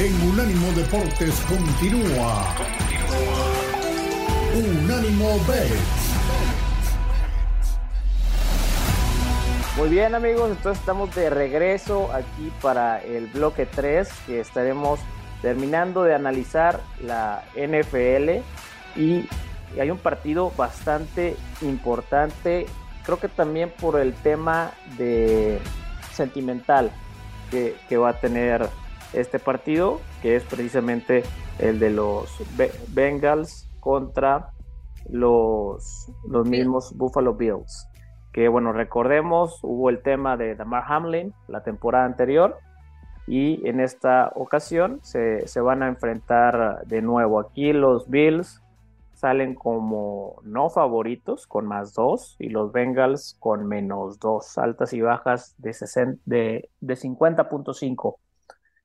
en Unánimo Deportes continúa. Unánimo Bet. Muy bien amigos, entonces estamos de regreso aquí para el bloque 3 que estaremos terminando de analizar la NFL y hay un partido bastante importante, creo que también por el tema de sentimental que va a tener este partido, que es precisamente el de los Bengals contra los, los mismos Buffalo Bills que bueno, recordemos, hubo el tema de Damar Hamlin la temporada anterior y en esta ocasión se, van a enfrentar de nuevo. Aquí los Bills salen como no favoritos con más dos y los Bengals con menos dos, altas y bajas de, de, de 50.5.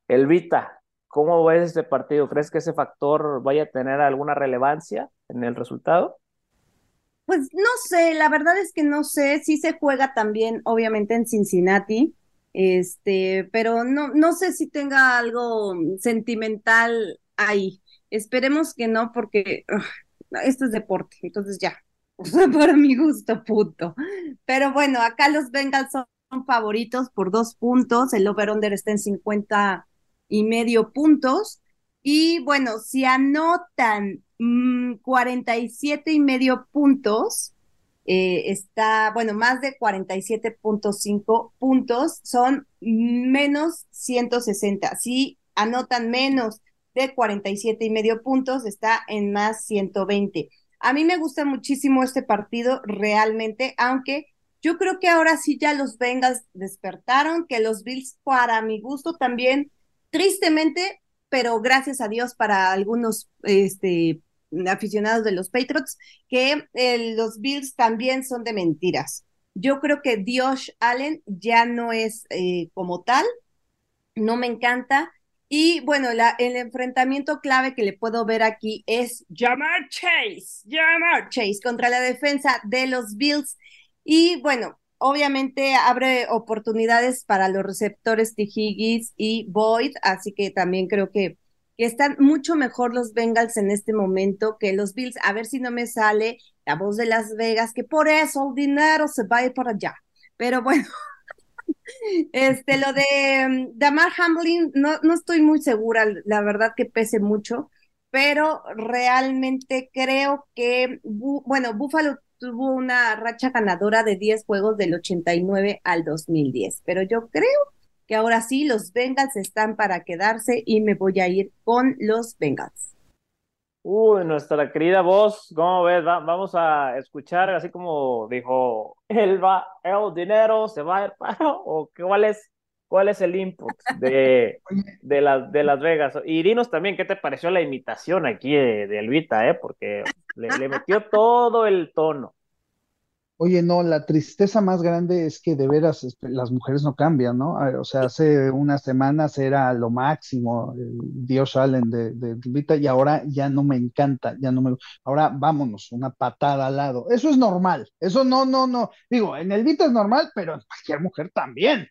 Elvita, ¿cómo ves este partido? ¿Crees que ese factor vaya a tener alguna relevancia en el resultado? Pues no sé, la verdad es que no sé, sí se juega también, obviamente, en Cincinnati, este, pero no, no sé si tenga algo sentimental ahí. Esperemos que no, porque esto es deporte, entonces ya, para mi gusto, punto. Pero bueno, acá los Bengals son favoritos por dos puntos, el over-under está en 50 y medio puntos. Y bueno, si anotan 47 mm, y medio puntos, eh, está, bueno, más de 47.5 puntos, son menos 160. Si anotan menos de 47 y medio puntos, está en más 120. A mí me gusta muchísimo este partido realmente, aunque yo creo que ahora sí ya los Bengals despertaron, que los Bills para mi gusto también, tristemente, pero gracias a Dios para algunos este, aficionados de los Patriots, que eh, los Bills también son de mentiras. Yo creo que Josh Allen ya no es eh, como tal, no me encanta. Y bueno, el enfrentamiento clave que le puedo ver aquí es Jamar Chase, Jamar Chase contra la defensa de los Bills. Y bueno, obviamente abre oportunidades para los receptores T. Y Boyd, así que también creo que están mucho mejor los Bengals en este momento que los Bills. A ver si no me sale la voz de Las Vegas, que por eso el dinero se va a ir para allá. Pero bueno, este, lo de um, Damar Hamlin, no, no estoy muy segura, la verdad que pese mucho, pero realmente creo que, bueno, Buffalo tuvo una racha ganadora de 10 juegos del 89 al 2010, pero yo creo que ahora sí los Bengals están para quedarse y me voy a ir con los Bengals. Uy, nuestra querida voz, ¿cómo ves? vamos a escuchar, así como dijo, el, va, el dinero se va a ir para, o cuál es, cuál es el input de, de, las, de Las Vegas. Y dinos también, ¿qué te pareció la imitación aquí de, de Elvita, eh? Porque le metió todo el tono. Oye, no, la tristeza más grande es que de veras este, las mujeres no cambian, ¿no? Ah, o sea, hace unas semanas era lo máximo, el Dios Allen de, de Vita, y ahora ya no me encanta, ya no me... Ahora vámonos, una patada al lado. Eso es normal, eso no, no, no. Digo, en el Vita es normal, pero en cualquier mujer también.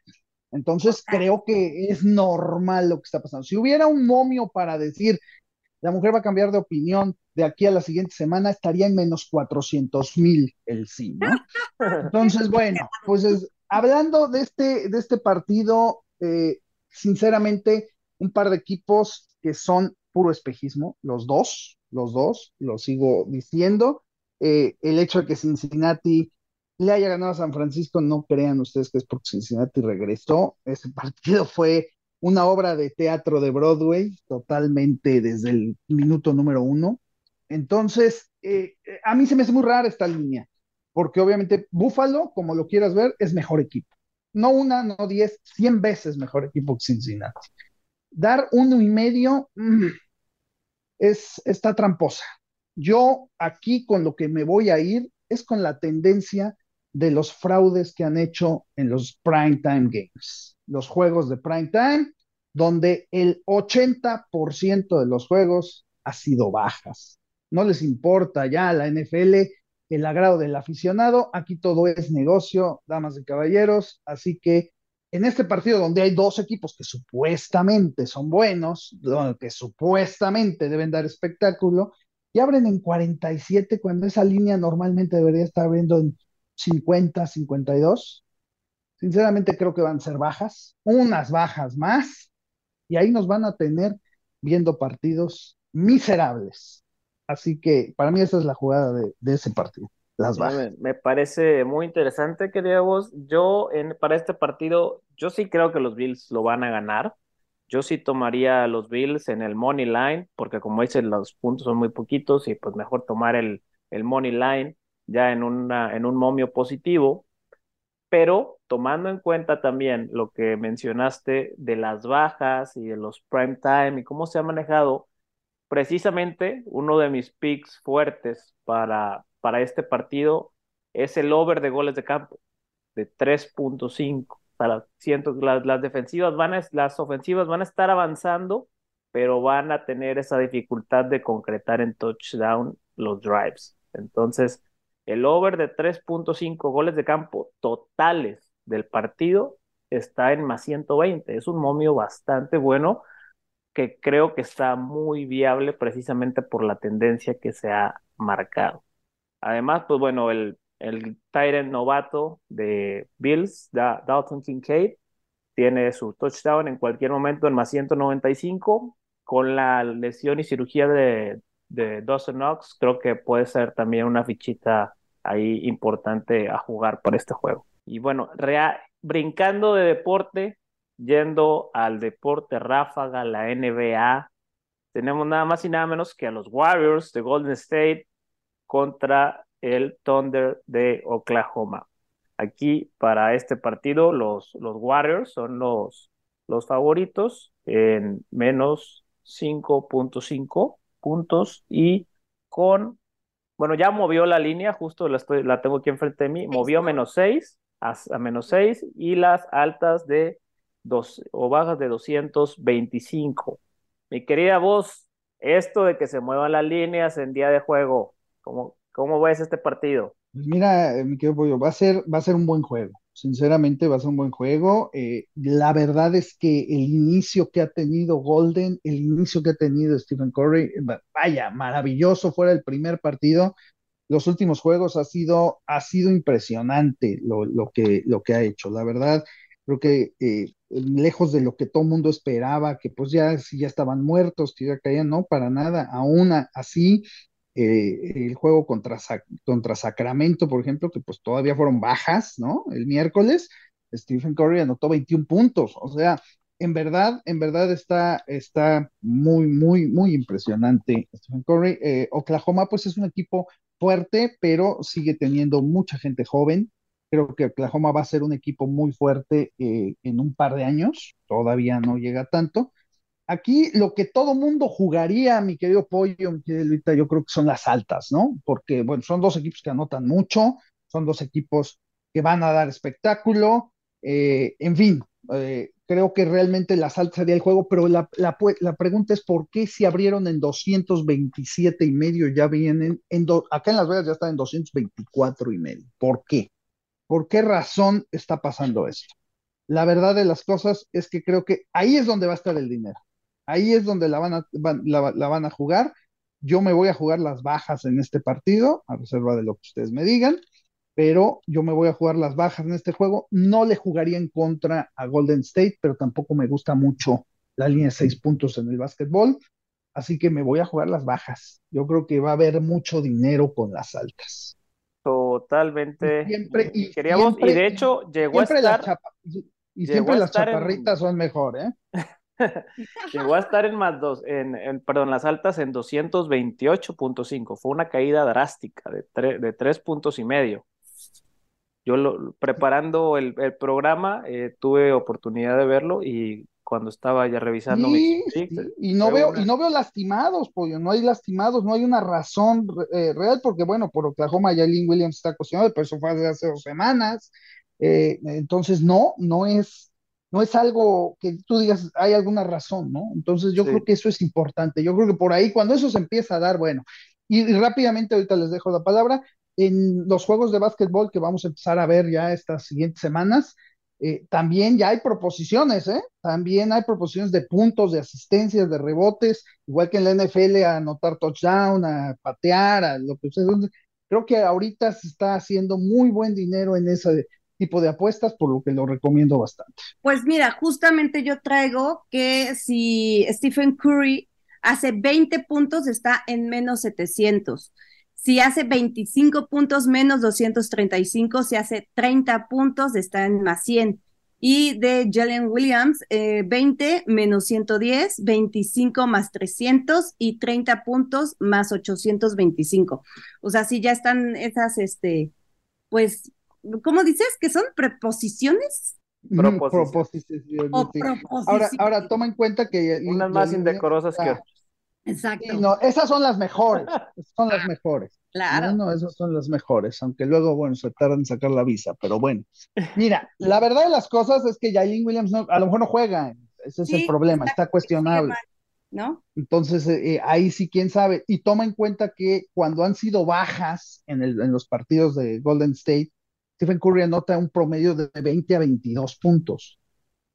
Entonces creo que es normal lo que está pasando. Si hubiera un momio para decir, la mujer va a cambiar de opinión de aquí a la siguiente semana, estaría en menos 400 mil el sí, ¿no? Entonces, bueno, pues hablando de este, de este partido, eh, sinceramente, un par de equipos que son puro espejismo, los dos, los dos, lo sigo diciendo. Eh, el hecho de que Cincinnati le haya ganado a San Francisco, no crean ustedes que es porque Cincinnati regresó. Ese partido fue una obra de teatro de Broadway, totalmente desde el minuto número uno. Entonces, eh, eh, a mí se me hace muy rara esta línea, porque obviamente Buffalo, como lo quieras ver, es mejor equipo. No una, no diez, cien veces mejor equipo que Cincinnati. Dar uno y medio mm, es, está tramposa. Yo aquí con lo que me voy a ir es con la tendencia de los fraudes que han hecho en los primetime games, los juegos de primetime, donde el 80% de los juegos ha sido bajas. No les importa ya la NFL el agrado del aficionado, aquí todo es negocio, damas y caballeros, así que en este partido donde hay dos equipos que supuestamente son buenos, que supuestamente deben dar espectáculo, y abren en 47 cuando esa línea normalmente debería estar abriendo en 50, 52. Sinceramente creo que van a ser bajas, unas bajas más, y ahí nos van a tener viendo partidos miserables. Así que para mí esa es la jugada de, ese partido. Las bajas. Me, parece muy interesante, querido vos. Yo en, para este partido, yo sí creo que los Bills lo van a ganar. Yo sí tomaría a los Bills en el money line, porque como dicen, los puntos son muy poquitos y pues mejor tomar el, el money line ya en, una, en un momio positivo. Pero tomando en cuenta también lo que mencionaste de las bajas y de los prime time y cómo se ha manejado, precisamente uno de mis picks fuertes para, para este partido es el over de goles de campo de 3.5. Para, siento las, las defensivas van a, las ofensivas van a estar avanzando, pero van a tener esa dificultad de concretar en touchdown los drives. Entonces, el over de 3.5 goles de campo totales del partido está en más 120. Es un momio bastante bueno que creo que está muy viable precisamente por la tendencia que se ha marcado. Además, pues bueno, el, el Tyrant novato de Bills, Dalton Kincaid, tiene su touchdown en cualquier momento en más 195. Con la lesión y cirugía de, de Dawson Knox, creo que puede ser también una fichita ahí importante a jugar para este juego. Y bueno, brincando de deporte, yendo al deporte ráfaga, la NBA, tenemos nada más y nada menos que a los Warriors de Golden State contra el Thunder de Oklahoma. Aquí para este partido los, los Warriors son los, los favoritos en menos 5.5 puntos y con, bueno, ya movió la línea, justo la, estoy, la tengo aquí enfrente de mí, movió menos 6 a, a menos 6 y las altas de dos, o bajas de 225. Mi querida voz, esto de que se muevan las líneas en día de juego, ¿cómo, cómo ves este partido? Pues mira, eh, mi querido Pollo, va a ser, va a ser un buen juego. Sinceramente, va a ser un buen juego. Eh, la verdad es que el inicio que ha tenido Golden, el inicio que ha tenido Stephen Curry, vaya, maravilloso fuera el primer partido. Los últimos juegos ha sido, ha sido impresionante lo, lo, que, lo que ha hecho. La verdad, creo que eh, lejos de lo que todo mundo esperaba, que pues ya, ya estaban muertos, que ya caían, no, para nada, aún así, eh, el juego contra, contra Sacramento, por ejemplo, que pues todavía fueron bajas, ¿no? El miércoles, Stephen Curry anotó 21 puntos, o sea, en verdad, en verdad está, está muy, muy, muy impresionante Stephen Curry. Eh, Oklahoma, pues es un equipo fuerte, pero sigue teniendo mucha gente joven, Creo que Oklahoma va a ser un equipo muy fuerte eh, en un par de años, todavía no llega tanto. Aquí lo que todo mundo jugaría, mi querido Pollo, mi querido Luita, yo creo que son las altas, ¿no? Porque, bueno, son dos equipos que anotan mucho, son dos equipos que van a dar espectáculo, eh, en fin, eh, creo que realmente las altas sería el juego, pero la, la, la, pregunta es por qué si abrieron en 227 y medio ya vienen, en acá en Las Vegas ya están en 224 y medio, ¿por qué? ¿Por qué razón está pasando esto? La verdad de las cosas es que creo que ahí es donde va a estar el dinero. Ahí es donde la van a, la, van a jugar. Yo me voy a jugar las bajas en este partido, a reserva de lo que ustedes me digan, pero yo me voy a jugar las bajas en este juego. No le jugaría en contra a Golden State, pero tampoco me gusta mucho la línea de seis puntos en el básquetbol. Así que me voy a jugar las bajas. Yo creo que va a haber mucho dinero con las altas. Totalmente. Y siempre, y, queríamos, y de hecho llegó a estar. y siempre las chaparritas son mejor, ¿eh? llegó a estar en más dos, en, perdón, las altas en 228.5. Fue una caída drástica de, de tres puntos y medio. Yo lo, preparando el, el programa eh, tuve oportunidad de verlo y cuando estaba ya revisando mis y no veo y no veo lastimados pollo no hay lastimados no hay una razón eh, real porque bueno por Oklahoma ya Lynn Williams está cocinado pero eso fue hace dos semanas eh, entonces no no es no es algo que tú digas hay alguna razón no entonces yo creo que eso es importante yo creo que por ahí cuando eso se empieza a dar bueno y, rápidamente ahorita les dejo la palabra en los juegos de básquetbol que vamos a empezar a ver ya estas siguientes semanas eh, también ya hay proposiciones, ¿eh? También hay proposiciones de puntos, de asistencias, de rebotes, igual que en la NFL, a anotar touchdown, a patear, a lo que ustedes. Creo que ahorita se está haciendo muy buen dinero en ese tipo de apuestas, por lo que lo recomiendo bastante. Pues mira, justamente yo traigo que si Stephen Curry hace 20 puntos, está en menos 700. Si hace 25 puntos, menos 235. Si hace 30 puntos, está en más 100. Y de Jalen Williams, 20 eh, menos 110, 25 más 300 y 30 puntos más 825. O sea, si ya están esas, este, pues, ¿cómo dices? ¿Que son preposiciones? Proposiciones. Ahora, ahora toma en cuenta que... Unas más indecorosas que otras. Exacto. no, esas son las mejores, son las mejores. Claro. No, no, esas son las mejores, aunque luego, bueno, se tardan en sacar la visa, pero bueno. Mira, la verdad de las cosas es que Jailin Williams no, a lo mejor no juega, ese es el problema, está, cuestionable. ¿No? Entonces, eh, eh, ahí sí, quién sabe. Y toma en cuenta que cuando han sido bajas en, el, en los partidos de Golden State, Stephen Curry anota un promedio de 20 a 22 puntos.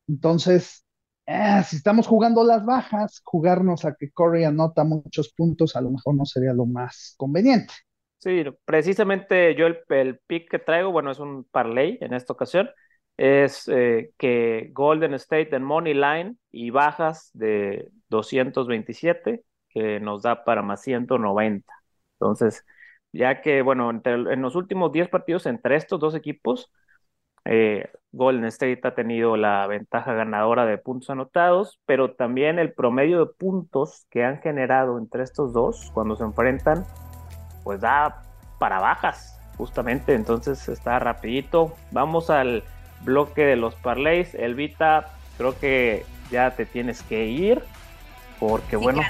Entonces, eh, si estamos jugando las bajas, jugarnos a que Curry anota muchos puntos a lo mejor no sería lo más conveniente. Sí, precisamente yo el, el pick que traigo, bueno, es un parlay en esta ocasión, es eh, que Golden State en Money Line y bajas de 227, que nos da para más 190. Entonces, ya que, bueno, en los últimos 10 partidos entre estos dos equipos, eh, Golden State ha tenido la ventaja ganadora de puntos anotados, pero también el promedio de puntos que han generado entre estos dos cuando se enfrentan, pues da para bajas, justamente. Entonces está rapidito. Vamos al bloque de los parlays. Elvita, creo que ya te tienes que ir, porque bueno.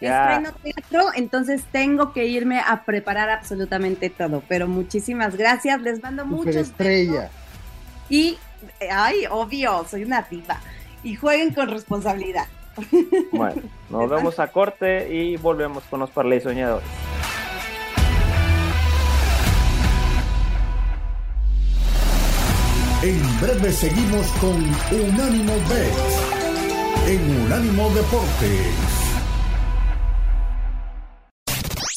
Ya... teatro, entonces tengo que irme a preparar absolutamente todo. Pero muchísimas gracias, les mando muchos estrella. Y, ay, obvio, soy una diva. Y jueguen con responsabilidad. Bueno, nos vemos a corte y volvemos con los Parley Soñadores. En breve seguimos con Unánimo Bet en Unánimo Deportes.